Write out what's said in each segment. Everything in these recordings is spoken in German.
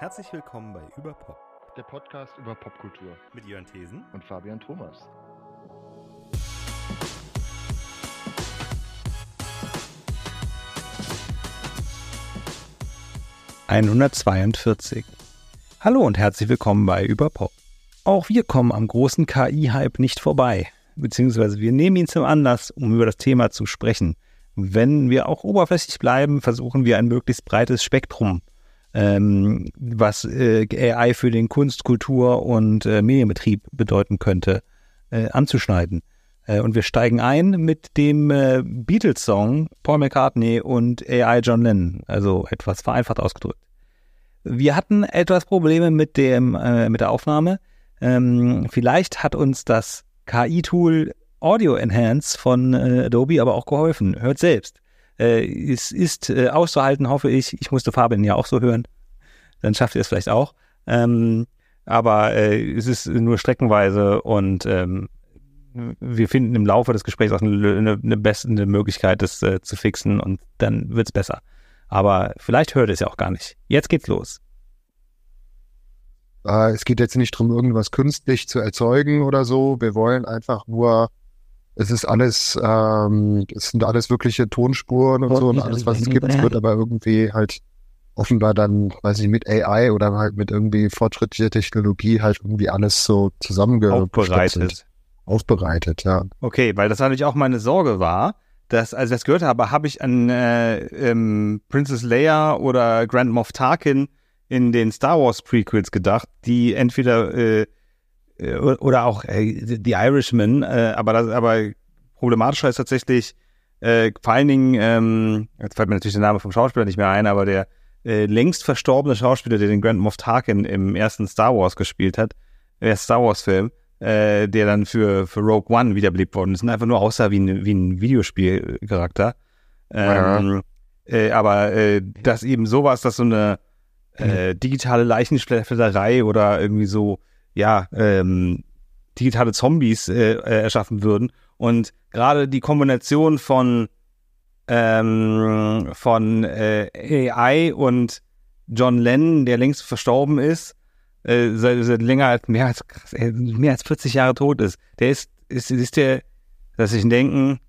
Herzlich willkommen bei Überpop, der Podcast über Popkultur mit Jörn Thesen und Fabian Thomas. ...142. Hallo und herzlich willkommen bei Überpop. Auch wir kommen am großen KI-Hype nicht vorbei, beziehungsweise wir nehmen ihn zum Anlass, um über das Thema zu sprechen. Wenn wir auch oberflächlich bleiben, versuchen wir ein möglichst breites Spektrum ähm, was äh, AI für den Kunst, Kultur und äh, Medienbetrieb bedeuten könnte, äh, anzuschneiden. Äh, und wir steigen ein mit dem äh, Beatles-Song Paul McCartney und AI John Lennon, also etwas vereinfacht ausgedrückt. Wir hatten etwas Probleme mit, dem, äh, mit der Aufnahme. Ähm, vielleicht hat uns das KI-Tool Audio Enhance von Adobe aber auch geholfen. Hört selbst äh, es ist äh, auszuhalten, hoffe ich. Ich musste Fabian ja auch so hören. Dann schafft ihr es vielleicht auch. Ähm, aber äh, es ist nur streckenweise und ähm, wir finden im Laufe des Gesprächs auch eine, eine, eine bessere Möglichkeit, das äh, zu fixen und dann wird es besser. Aber vielleicht hört es ja auch gar nicht. Jetzt geht's los. Äh, es geht jetzt nicht darum, irgendwas künstlich zu erzeugen oder so. Wir wollen einfach nur es ist alles, ähm, es sind alles wirkliche Tonspuren und so und alles, was es gibt, wird aber irgendwie halt offenbar dann, weiß ich, mit AI oder halt mit irgendwie fortschrittlicher Technologie halt irgendwie alles so zusammengebereitet. Aufbereitet, ja. Okay, weil das natürlich auch meine Sorge war, dass, als ich das gehört habe, habe ich an äh, ähm, Princess Leia oder Grand Moff Tarkin in den Star Wars Prequels gedacht, die entweder äh, oder auch äh, The Irishman, äh, aber das, aber problematischer ist tatsächlich äh, vor allen Dingen, ähm, jetzt fällt mir natürlich der Name vom Schauspieler nicht mehr ein, aber der äh, längst verstorbene Schauspieler, der den Grand Moff Tarkin im ersten Star Wars gespielt hat, der Star Wars Film, äh, der dann für, für Rogue One wiederbelebt worden ist und einfach nur aussah wie ein, wie ein Videospielcharakter. Ähm, ja. äh, aber äh, dass eben sowas, dass so eine äh, digitale Leichenschläferei oder irgendwie so ja, ähm, digitale Zombies äh, äh, erschaffen würden. Und gerade die Kombination von, ähm, von äh, AI und John Lennon, der längst verstorben ist, äh, seit, seit länger als mehr als äh, mehr als 40 Jahre tot ist. Der ist, ist, ist der, dass ich denken,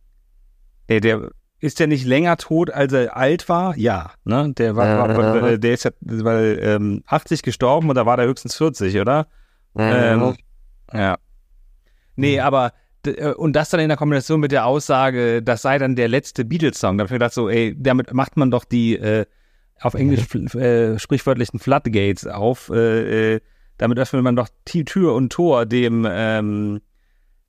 der, der ist der nicht länger tot, als er alt war? Ja, ne? Der war, war der ist ja weil, ähm, 80 gestorben und da war der höchstens 40, oder? Ähm, ja. Nee, mhm. aber äh, und das dann in der Kombination mit der Aussage, das sei dann der letzte Beatles-Song. Da habe ich mir gedacht, so, ey, damit macht man doch die äh, auf Englisch äh, sprichwörtlichen Floodgates auf. Äh, äh, damit öffnet man doch Tür und Tor dem ähm,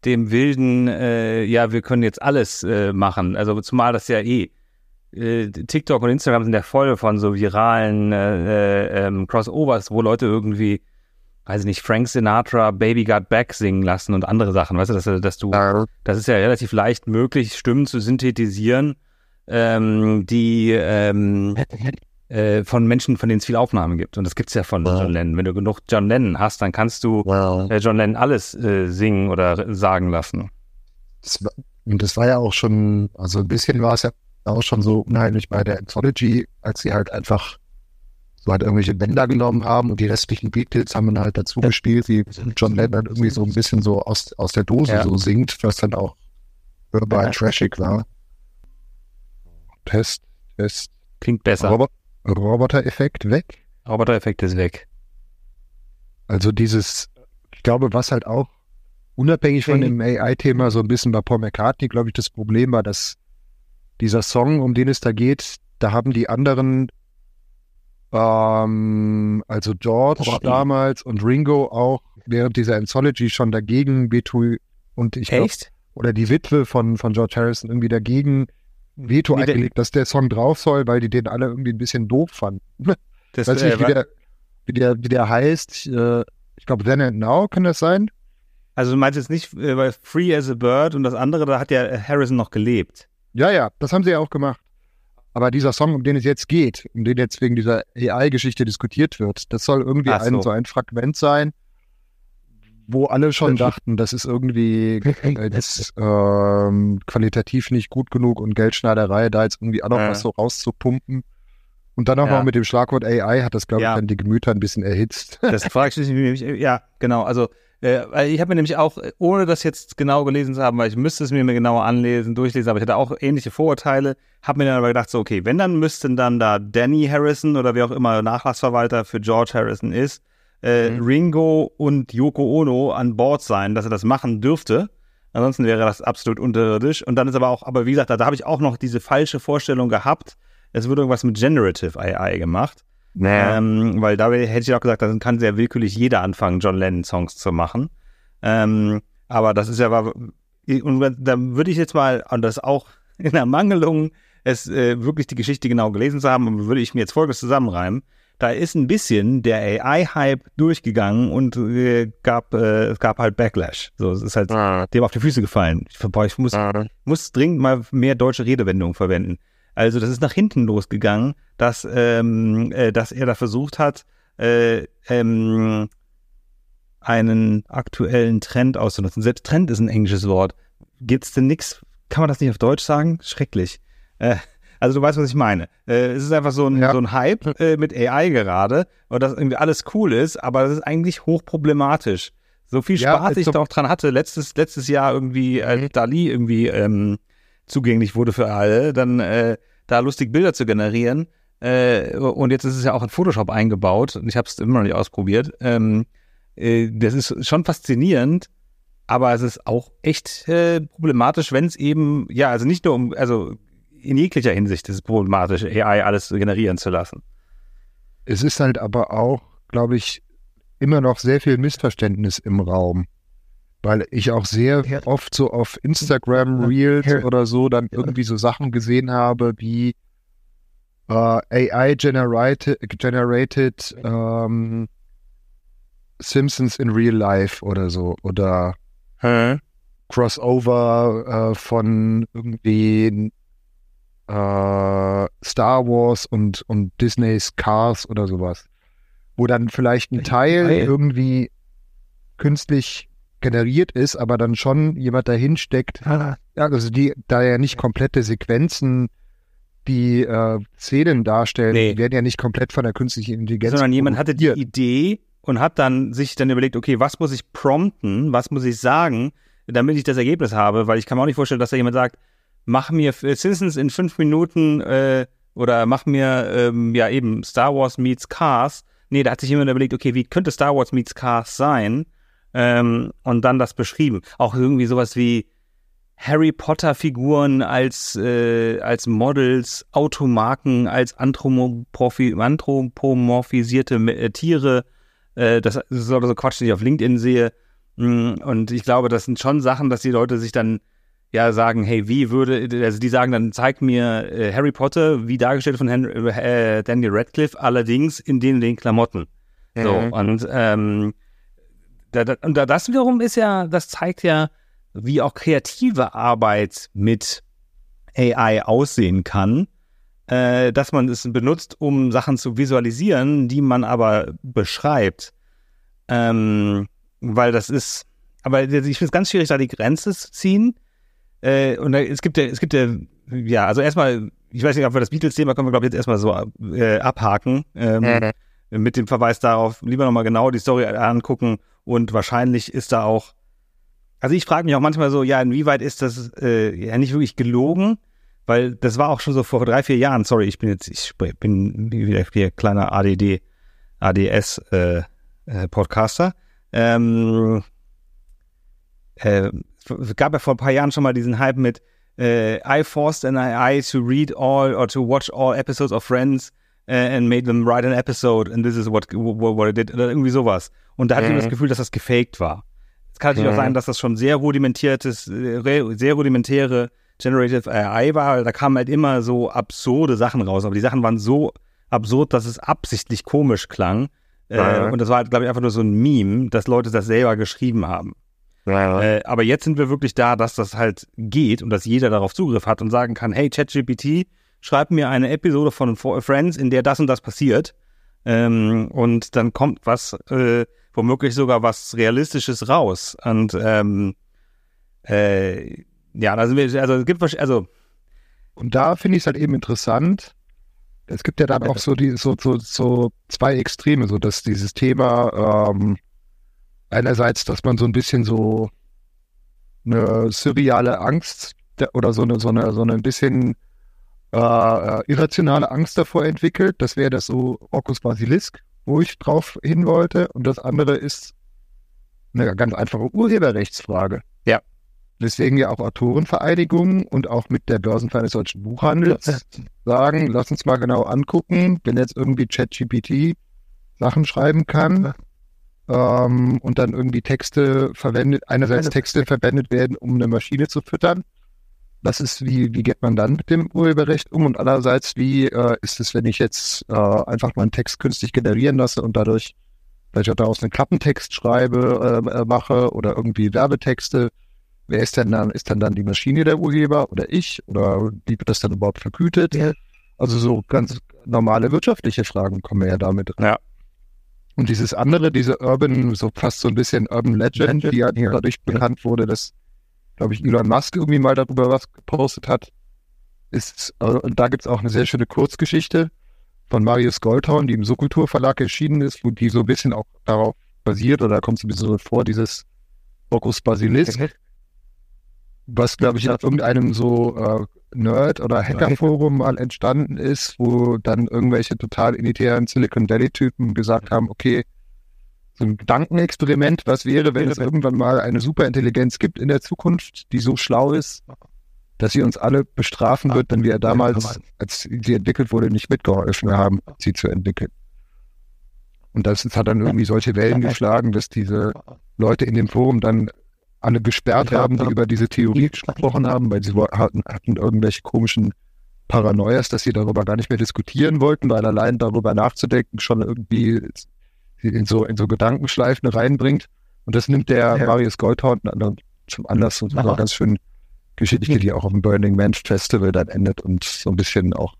dem wilden, äh, ja, wir können jetzt alles machen. Also zumal das ja eh TikTok und Instagram sind ja voll von so viralen äh, äh, ähm, Crossovers, wo Leute irgendwie weiß ich nicht, Frank Sinatra Baby Got Back singen lassen und andere Sachen, weißt du, dass, dass du, das ist ja relativ leicht möglich, Stimmen zu synthetisieren, ähm, die ähm, äh, von Menschen, von denen es viele Aufnahmen gibt. Und das gibt's ja von wow. John Lennon. Wenn du genug John Lennon hast, dann kannst du wow. äh, John Lennon alles äh, singen oder sagen lassen. Das war, und das war ja auch schon, also ein bisschen war es ja auch schon so unheimlich bei der Anthology, als sie halt einfach so halt irgendwelche Bänder genommen haben und die restlichen Beatles haben dann halt dazu gespielt, wie John Lennon irgendwie so ein bisschen so aus, aus der Dose ja. so singt, was dann auch hörbar ja. trashig war. Test, Test. Klingt besser. Robo Roboter-Effekt weg. Roboter-Effekt ist weg. Also dieses, ich glaube, was halt auch unabhängig von dem AI-Thema so ein bisschen bei Paul McCartney, glaube ich, das Problem war, dass dieser Song, um den es da geht, da haben die anderen ähm, also George oh, damals und Ringo auch während dieser Anthology schon dagegen Veto und ich glaube, oder die Witwe von, von George Harrison irgendwie dagegen Veto wie eingelegt, dass der Song drauf soll, weil die den alle irgendwie ein bisschen doof fanden. Das, Weiß nicht, äh, wie, der, wie, der, wie der heißt. Äh, ich glaube, Then and Now kann das sein. Also du meinst jetzt nicht, äh, weil Free as a Bird und das andere, da hat ja Harrison noch gelebt. Ja, ja, das haben sie ja auch gemacht. Aber dieser Song, um den es jetzt geht, um den jetzt wegen dieser AI-Geschichte diskutiert wird, das soll irgendwie so. ein so ein Fragment sein, wo alle schon dachten, das ist irgendwie äh, das, ähm, qualitativ nicht gut genug und Geldschneiderei, da jetzt irgendwie auch noch ja. was so rauszupumpen. Und dann auch Ja. noch mit dem Schlagwort AI hat das, glaube Ja. ich, dann die Gemüter ein bisschen erhitzt. Das frage ich mich, ja, genau. Also, äh, weil ich habe mir nämlich auch, äh, ohne das jetzt genau gelesen zu haben, weil ich müsste es mir genauer anlesen, durchlesen, aber ich hatte auch ähnliche Vorurteile, habe mir dann aber gedacht, so, okay, wenn, dann müssten dann da Danny Harrison oder wer auch immer Nachlassverwalter für George Harrison ist, äh, Mhm. Ringo und Yoko Ono an Bord sein, dass er das machen dürfte. Ansonsten wäre das absolut unterirdisch. Und dann ist aber auch, aber wie gesagt, da, da habe ich auch noch diese falsche Vorstellung gehabt, es wird irgendwas mit Generative AI gemacht. Ähm, weil da hätte ich auch gesagt, dann kann sehr willkürlich jeder anfangen, John Lennon-Songs zu machen. Ähm, aber das ist ja, war- und da würde ich jetzt mal, und das auch in der Mangelung, es äh, wirklich die Geschichte genau gelesen zu haben, würde ich mir jetzt Folgendes zusammenreimen. Da ist ein bisschen der AI-Hype durchgegangen und äh, gab, äh, es gab halt Backlash. So, es ist halt Ah, dem auf die Füße gefallen. Ich, boah, ich muss, ah. muss dringend mal mehr deutsche Redewendungen verwenden. Also das ist nach hinten losgegangen, dass, ähm, äh, dass er da versucht hat, äh, ähm, einen aktuellen Trend auszunutzen. Selbst Trend ist ein englisches Wort. Gibt's denn nix? Kann man das nicht auf Deutsch sagen? Schrecklich. Äh, also du weißt, was ich meine. Äh, es ist einfach so ein, Ja. so ein Hype äh, mit AI gerade und dass irgendwie alles cool ist, aber das ist eigentlich hochproblematisch. So viel Ja, Spaß ist ich so- doch dran hatte, letztes, letztes Jahr irgendwie, als Mhm. Dali irgendwie ähm, zugänglich wurde für alle, dann äh, da lustig Bilder zu generieren. Äh, und jetzt ist es ja auch in Photoshop eingebaut und ich habe es immer noch nicht ausprobiert. Ähm, äh, das ist schon faszinierend, aber es ist auch echt äh, problematisch, wenn es eben, ja, also nicht nur um, also in jeglicher Hinsicht ist es problematisch, AI alles generieren zu lassen. Es ist halt aber auch, glaube ich, immer noch sehr viel Missverständnis im Raum. Weil ich auch sehr oft so auf Instagram Reels oder so dann irgendwie so Sachen gesehen habe wie äh, AI generated, generated ähm, Simpsons in Real Life oder so. Oder Crossover äh, von irgendwie äh, Star Wars und, und Disneys Cars oder sowas. Wo dann vielleicht ein Teil irgendwie künstlich generiert ist, aber dann schon jemand dahin steckt. Ja, also die, da ja nicht komplette Sequenzen die äh, Szenen darstellen, Nee. die werden ja nicht komplett von der künstlichen Intelligenz. Sondern jemand hatte die. Idee und hat dann sich dann überlegt, okay, was muss ich prompten, was muss ich sagen, damit ich das Ergebnis habe, weil ich kann mir auch nicht vorstellen, dass da jemand sagt, mach mir äh, Simpsons in fünf Minuten äh, oder mach mir ähm, ja eben Star Wars meets Cars. Nee, da hat sich jemand überlegt, okay, wie könnte Star Wars meets Cars sein? Ähm, und dann das beschrieben. Auch irgendwie sowas wie Harry Potter Figuren als äh, als Models, Automarken als anthropomorphi anthropomorphisierte äh, Tiere. Äh, das ist so so Quatsch, den ich auf LinkedIn sehe. Mm, Und ich glaube, das sind schon Sachen, dass die Leute sich dann ja sagen, hey, wie würde, also die sagen dann, zeig mir äh, Harry Potter, wie dargestellt von Henry, äh, Daniel Radcliffe, allerdings in den, den Klamotten. So, Mhm. und, ähm, und da, das wiederum ist ja, das zeigt ja, wie auch kreative Arbeit mit AI aussehen kann, äh, dass man es benutzt, um Sachen zu visualisieren, die man aber beschreibt. Ähm, weil das ist, aber ich finde es ganz schwierig, da die Grenze zu ziehen. Äh, und da, es gibt ja, es gibt ja, ja, also erstmal, ich weiß nicht, ob wir das Beatles-Thema können wir, glaube ich, jetzt erstmal so äh, abhaken. Ähm, mit dem Verweis darauf, lieber nochmal genau die Story angucken und wahrscheinlich ist da auch, also ich frage mich auch manchmal so, ja, inwieweit ist das äh, ja nicht wirklich gelogen, weil das war auch schon so vor drei, vier Jahren, sorry, ich bin jetzt, ich bin wieder hier kleiner ADD, ADS äh, äh, Podcaster. Ähm, äh, es gab ja vor ein paar Jahren schon mal diesen Hype mit äh, I forced an AI to read all or to watch all episodes of Friends and made them write an episode and this is what, what, what I did oder irgendwie sowas. Und da hatte ich Mhm. immer das Gefühl, dass das gefaked war. Es kann natürlich auch Mhm. sein, dass das schon sehr rudimentiertes, äh, sehr rudimentäre Generative AI war. Da kamen halt immer so absurde Sachen raus, aber die Sachen waren so absurd, dass es absichtlich komisch klang. Äh, Ja. Und das war, glaube ich, einfach nur so ein Meme, dass Leute das selber geschrieben haben. Äh, aber jetzt sind wir wirklich da, dass das halt geht und dass jeder darauf Zugriff hat und sagen kann, hey, ChatGPT, schreib mir eine Episode von Friends, in der das und das passiert. Ähm, und dann kommt was, äh, womöglich sogar was Realistisches raus. Und ähm, äh, ja, da sind wir, also es gibt also Und da finde ich es halt eben interessant, es gibt ja dann auch so die so, so, so zwei Extreme, so dass dieses Thema ähm, einerseits, dass man so ein bisschen so eine surreale Angst oder so eine, so eine, so eine ein bisschen äh, irrationale Angst davor entwickelt. Das wäre das so Orcus Basilisk, wo ich drauf hin wollte. Und das andere ist eine ganz einfache Urheberrechtsfrage. Ja. Deswegen ja auch Autorenvereinigungen und auch mit der Börsenverein des deutschen Buchhandels sagen, lass uns mal genau angucken, wenn jetzt irgendwie ChatGPT Sachen schreiben kann ähm, und dann irgendwie Texte verwendet, einerseits Texte verwendet werden, um eine Maschine zu füttern. Das ist, wie, wie geht man dann mit dem Urheberrecht um? Und andererseits, wie äh, ist es, wenn ich jetzt äh, einfach mal einen Text künstlich generieren lasse und dadurch vielleicht auch daraus einen Klappentext schreibe, äh, äh, mache oder irgendwie Werbetexte? Wer ist denn dann? Ist dann dann die Maschine der Urheber oder ich? Oder wie wird das dann überhaupt vergütet? Ja. Also so ganz normale wirtschaftliche Fragen kommen ja damit. Ja. Und dieses andere, diese Urban, so fast so ein bisschen Urban Legend, die ja dadurch bekannt wurde, dass glaube ich, Elon Musk irgendwie mal darüber was gepostet hat. Ist, äh, und da gibt es auch eine sehr schöne Kurzgeschichte von Marius Goldhorn, die im Subkultur Verlag erschienen ist, wo die so ein bisschen auch darauf basiert, oder da kommt so ein bisschen so vor, dieses Focus Basilisk, was, glaube ich, auf irgendeinem so äh, Nerd- oder Hackerforum mal entstanden ist, wo dann irgendwelche total elitären Silicon Valley-Typen gesagt haben, okay, so ein Gedankenexperiment, was wäre, wenn es irgendwann mal eine Superintelligenz gibt in der Zukunft, die so schlau ist, dass sie uns alle bestrafen wird, wenn wir damals, als sie entwickelt wurde, nicht mitgeholfen haben, sie zu entwickeln. Und das hat dann irgendwie solche Wellen geschlagen, dass diese Leute in dem Forum dann alle gesperrt haben, die über diese Theorie gesprochen haben, weil sie hatten, hatten irgendwelche komischen Paranoias, dass sie darüber gar nicht mehr diskutieren wollten, weil allein darüber nachzudenken schon irgendwie in so, in so Gedankenschleifen reinbringt. Und das nimmt der ja. Marius Goldhorn zum Anlass und so ganz schön Geschichte, die auch auf dem Burning Man Festival dann endet und so ein bisschen auch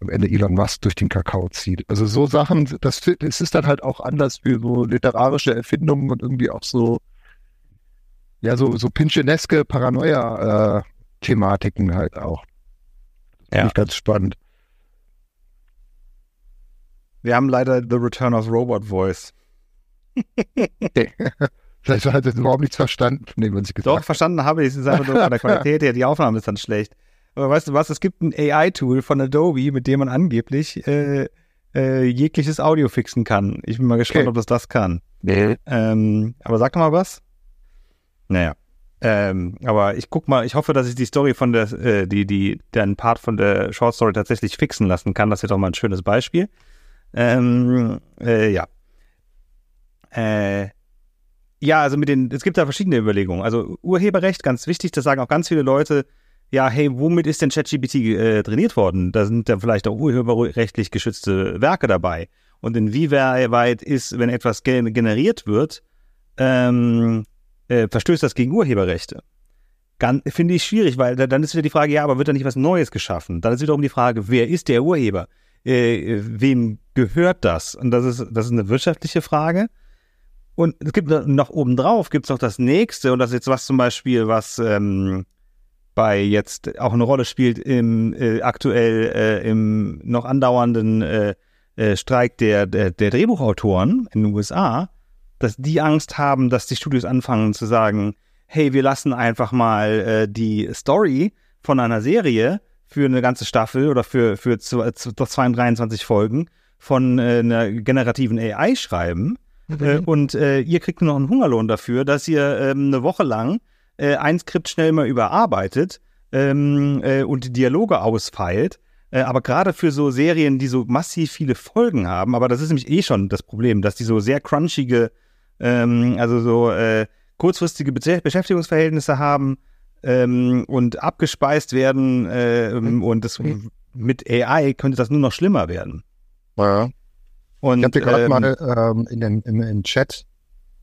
am Ende Elon Musk durch den Kakao zieht. Also so Sachen, das, das ist dann halt auch anders für so literarische Erfindungen und irgendwie auch so, ja, so, so Pincheneske Paranoia-Thematiken äh, halt auch. Das ja. Finde ich ganz spannend. Wir haben leider The Return of Robot Voice. Vielleicht hat er überhaupt nichts verstanden, von dem, was ich gesagt Doch, verstanden habe ich. Es ist einfach nur von der Qualität her. Die Aufnahme ist dann schlecht. Aber weißt du was? Es gibt ein AI-Tool von Adobe, mit dem man angeblich äh, äh, jegliches Audio fixen kann. Ich bin mal gespannt, okay. ob das das kann. Nee. Ähm, aber sag doch mal was. Naja. Ähm, aber ich guck mal, ich hoffe, dass ich die Story von der, äh, die, die, den Part von der Short Story tatsächlich fixen lassen kann. Das wäre doch mal ein schönes Beispiel. Ähm, äh, ja. Äh, ja, also mit den, es gibt da verschiedene Überlegungen. Also Urheberrecht, ganz wichtig, das sagen auch ganz viele Leute, ja, hey, womit ist denn ChatGPT äh, trainiert worden? Da sind dann vielleicht auch urheberrechtlich geschützte Werke dabei. Und inwieweit ist, wenn etwas generiert wird, ähm, äh, verstößt das gegen Urheberrechte? Finde ich schwierig, weil da, dann ist wieder die Frage, ja, aber wird da nicht was Neues geschaffen? Dann ist wiederum die Frage, wer ist der Urheber? Äh, wem gehört das? Und das ist, das ist eine wirtschaftliche Frage. Und es gibt noch obendrauf, gibt es noch das nächste, und das ist jetzt was zum Beispiel, was ähm, bei jetzt auch eine Rolle spielt im äh, aktuell äh, im noch andauernden äh, äh, Streik der, der, der Drehbuchautoren in den USA, dass die Angst haben, dass die Studios anfangen zu sagen, hey, wir lassen einfach mal äh, die Story von einer Serie für eine ganze Staffel oder für, für 22 Folgen von äh, einer generativen AI schreiben. Mhm. Äh, und äh, ihr kriegt nur noch einen Hungerlohn dafür, dass ihr ähm, eine Woche lang äh, ein Skript schnell mal überarbeitet ähm, äh, und die Dialoge ausfeilt. Äh, aber gerade für so Serien, die so massiv viele Folgen haben, aber das ist nämlich eh schon das Problem, dass die so sehr crunchige, ähm, also so kurzfristige Beschäftigungsverhältnisse haben, ähm, und abgespeist werden ähm, und das, mit AI könnte das nur noch schlimmer werden. Ja. Und, ich habe dir gerade ähm, mal ähm, in den im, im Chat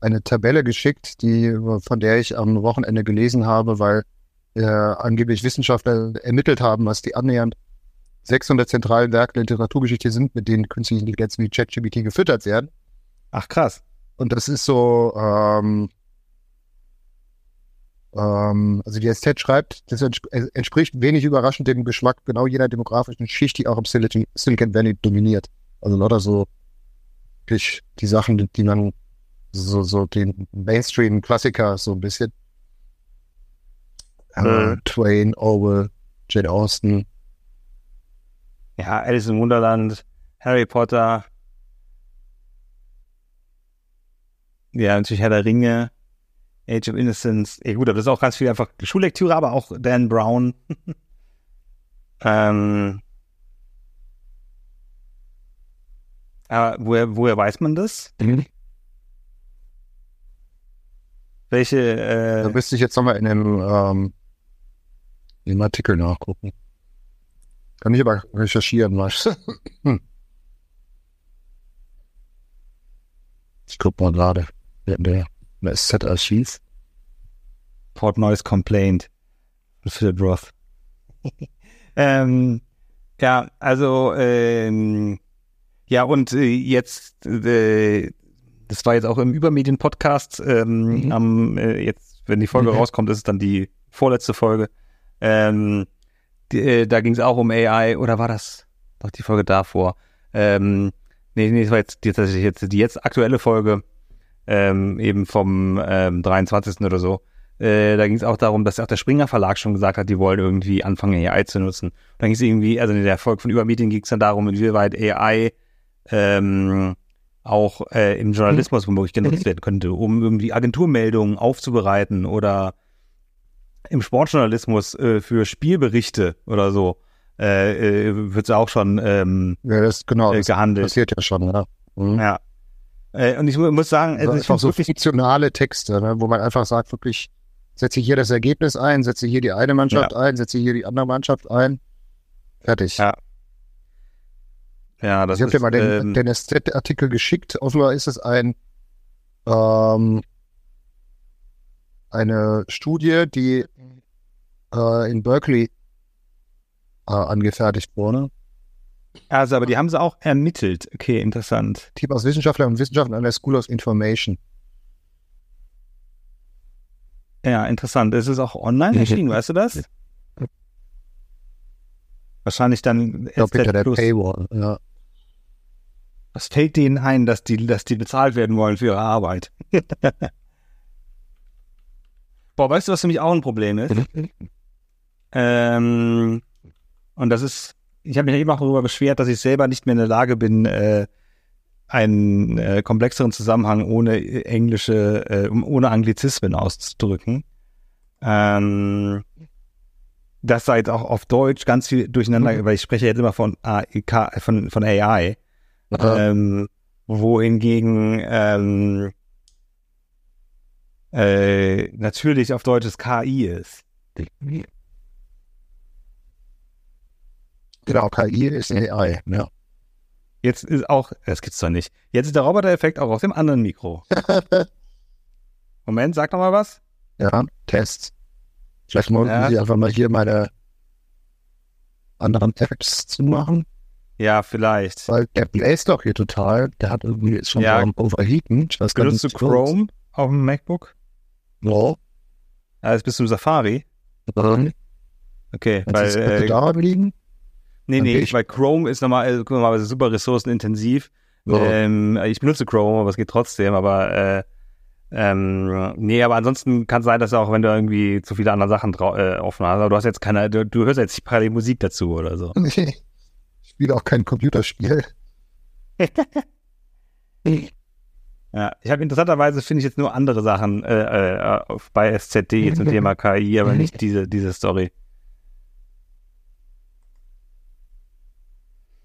eine Tabelle geschickt, die von der ich am Wochenende gelesen habe, weil äh, angeblich Wissenschaftler ermittelt haben, was die annähernd 600 zentralen Werke der Literaturgeschichte sind, mit denen künstliche Intelligenz wie ChatGPT gefüttert werden. Ach krass. Und das ist so, ähm, Ähm, also die SZ schreibt, das entspricht wenig überraschend dem Geschmack genau jener demografischen Schicht, die auch im Silicon Valley dominiert. Also lauter so wirklich die Sachen, die, die man so, so den Mainstream-Klassiker so ein bisschen. Äh, mhm. Twain, Orwell, Jane Austen. Ja, Alice im Wunderland, Harry Potter. Ja, natürlich Herr der Ringe, Age of Innocence. Ja gut, aber das ist auch ganz viel einfach Schullektüre, aber auch Dan Brown. ähm, aber woher, woher weiß man das? Mhm. Welche? Äh, da müsste ich jetzt nochmal in dem, ähm, in dem Artikel nachgucken. Kann ich aber recherchieren, was? hm. Ich guck mal gerade. Der, der, der SZ-Archiv. Port Noise Complaint. Philip Roth. ähm, ja, also, ähm, ja, und äh, jetzt äh, das war jetzt auch im Übermedien-Podcast. Ähm, mhm. am, äh, jetzt, wenn die Folge mhm. rauskommt, ist es dann die vorletzte Folge. Ähm, die, äh, da ging es auch um AI, oder war das doch die Folge davor? Ähm, nee, nee, das war jetzt, tatsächlich jetzt die jetzt aktuelle Folge, ähm, eben vom ähm, 23. oder so. Äh, da ging es auch darum, dass auch der Springer Verlag schon gesagt hat, die wollen irgendwie anfangen, AI zu nutzen. Und dann ging es irgendwie, also in der Folge von Übermedien ging es dann darum, inwieweit AI ähm, auch äh, im Journalismus womöglich genutzt werden könnte, um irgendwie Agenturmeldungen aufzubereiten oder im Sportjournalismus äh, für Spielberichte oder so äh, äh, wird es auch schon ähm, ja, das, genau, äh, gehandelt. Das passiert ja schon, ja. Mhm. Ja. Äh, und ich muss sagen, also einfach so fiktionale Texte, ne, wo man einfach sagt, wirklich, setze hier das Ergebnis ein, setze hier die eine Mannschaft ja. ein, setze hier die andere Mannschaft ein. Fertig. Ja. Ja, das ich habe dir mal den, ähm, den SZ-Artikel geschickt. Offenbar ist es ein ähm, eine Studie, die äh, in Berkeley äh, angefertigt wurde. Also, aber die haben sie auch ermittelt. Okay, interessant. Team aus Wissenschaftlern und Wissenschaftlern an der School of Information. Ja, interessant. Ist es auch online erschienen, weißt du das? Wahrscheinlich dann ich glaube, hinter der Paywall, ja. Was fällt denen ein, dass die, dass die bezahlt werden wollen für ihre Arbeit? Boah, weißt du, was für mich auch ein Problem ist? ähm, und das ist, ich habe mich eben auch darüber beschwert, dass ich selber nicht mehr in der Lage bin, äh, einen äh, komplexeren Zusammenhang ohne englische, äh, ohne Anglizismen auszudrücken. Ähm, das sei jetzt auch auf Deutsch ganz viel durcheinander, mhm. weil ich spreche jetzt immer von, AIK, von, von AI. Ähm, wohingegen ähm, äh, natürlich auf Deutsch das KI ist. Genau, KI ist AI, ja. Jetzt ist auch, das gibt's doch nicht. Jetzt ist der Roboter-Effekt auch auf dem anderen Mikro. Moment, sag doch mal was. Ja, Tests. Vielleicht muss ja. ich einfach mal hier meine anderen Effekts zu machen. Ja, vielleicht. Weil der bläst doch hier total. Der hat irgendwie ist schon ja. am Overheaten. Ich weiß Benutzt du Chrome was. auf dem MacBook? Ja. Ja, jetzt bist du im Safari. Mhm. Okay, Wenn weil. Äh, daran liegen? Nee, nee, ich, weil Chrome ist normal, äh, normalerweise super ressourcenintensiv. Ja. Ähm, ich benutze Chrome, aber es geht trotzdem, aber äh, ähm, nee, aber ansonsten kann es sein, dass auch, wenn du irgendwie zu viele andere Sachen äh, offen hast, aber du hast jetzt keine, du, du hörst jetzt nicht parallel Musik dazu oder so. Spiele auch kein Computerspiel. ja, ich habe interessanterweise finde ich jetzt nur andere Sachen äh, äh, bei SZD zum Thema KI, aber nicht diese, diese Story.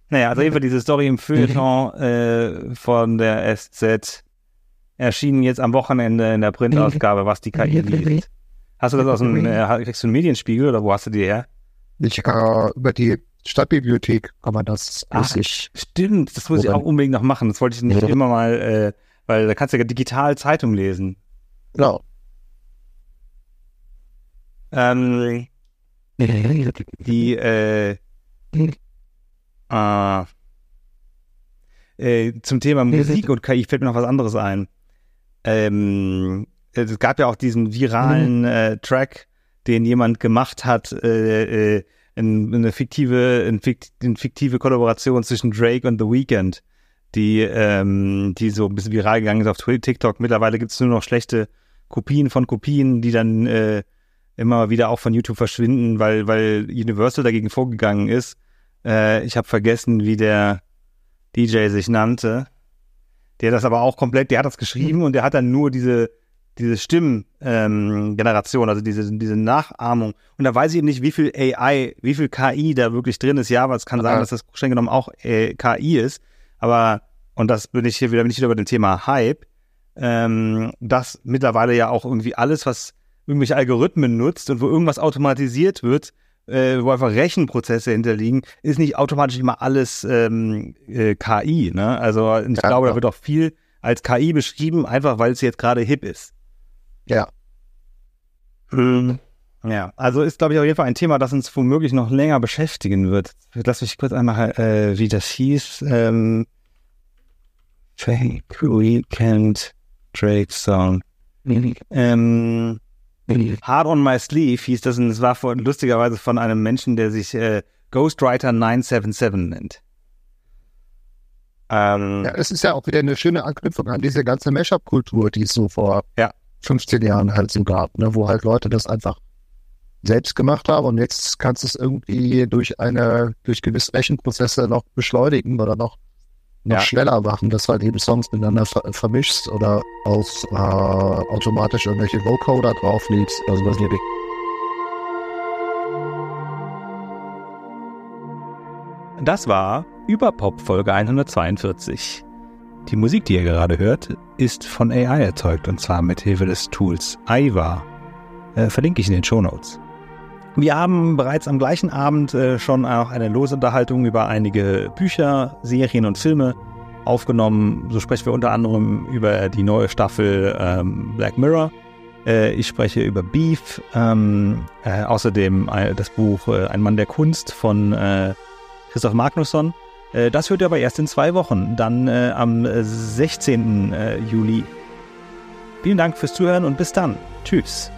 Naja, also jeden Fall diese Story im Feuilleton äh, von der SZ erschienen jetzt am Wochenende in der Printausgabe, was die KI liest. Hast du das aus dem, äh, kriegst du einen Medienspiegel oder wo hast du die her? Ich äh, über die Stadtbibliothek kann man das Ach. Stimmt, das muss ich auch unbedingt noch machen. Das wollte ich nicht ja. immer mal, äh, weil da kannst du ja digital Zeitung lesen. Genau. Ähm, die, äh, äh, äh, zum Thema Musik und KI fällt mir noch was anderes ein. Ähm, es gab ja auch diesen viralen mhm. äh, Track, den jemand gemacht hat, äh, äh, in, eine fiktive, in, eine fiktive Kollaboration zwischen Drake und The Weeknd, die, ähm, die so ein bisschen viral gegangen ist auf TikTok. Mittlerweile gibt es nur noch schlechte Kopien von Kopien, die dann äh, immer wieder auch von YouTube verschwinden, weil, weil Universal dagegen vorgegangen ist. Äh, ich habe vergessen, wie der DJ sich nannte. Der das aber auch komplett, der hat das geschrieben und der hat dann nur diese diese Stimmgeneration, ähm, also diese, diese Nachahmung. Und da weiß ich eben nicht, wie viel AI, wie viel KI da wirklich drin ist. Ja, aber es kann sein, dass das streng genommen auch äh, KI ist. Aber, und das bin ich hier wieder, bin ich wieder bei dem Thema Hype, ähm, dass mittlerweile ja auch irgendwie alles, was irgendwelche Algorithmen nutzt und wo irgendwas automatisiert wird, äh, wo einfach Rechenprozesse hinterliegen, ist nicht automatisch immer alles ähm, äh, KI. Ne? Also ich ja, glaube, da wird auch viel als KI beschrieben, einfach weil es jetzt gerade hip ist. Ja. Ähm, ja, also ist, glaube ich, auf jeden Fall ein Thema, das uns womöglich noch länger beschäftigen wird. Lass mich kurz einmal, äh, wie das hieß. Ähm, Fake Weekend Drake Song. Ähm. Hard on My Sleeve hieß das und es war von, lustigerweise von einem Menschen, der sich äh, Ghostwriter 977 nennt. Ähm, ja, es ist ja auch wieder eine schöne Anknüpfung an diese ganze Mashup-Kultur, die es so vor ja. 15 Jahren halt so gab, ne, wo halt Leute das einfach selbst gemacht haben und jetzt kannst du es irgendwie durch eine, durch gewisse Rechenprozesse noch beschleunigen oder noch, noch ja. schneller machen, dass du halt eben Songs miteinander ver vermischst oder auch äh, automatisch irgendwelche Vocoder drauflegst oder sowas in Das war Überpop Folge 142. Die Musik, die ihr gerade hört, ist von AI erzeugt und zwar mit Hilfe des Tools Aiva. Äh, verlinke ich in den Show Notes. Wir haben bereits am gleichen Abend äh, schon auch eine Losunterhaltung über einige Bücher, Serien und Filme aufgenommen. So sprechen wir unter anderem über die neue Staffel ähm, Black Mirror. Äh, ich spreche über Beef, ähm, äh, außerdem äh, das Buch Ein Mann der Kunst von Christoph Magnusson das hört ihr aber erst in zwei Wochen, dann äh, am 16. Äh, Juli. Vielen Dank fürs Zuhören und bis dann. Tschüss.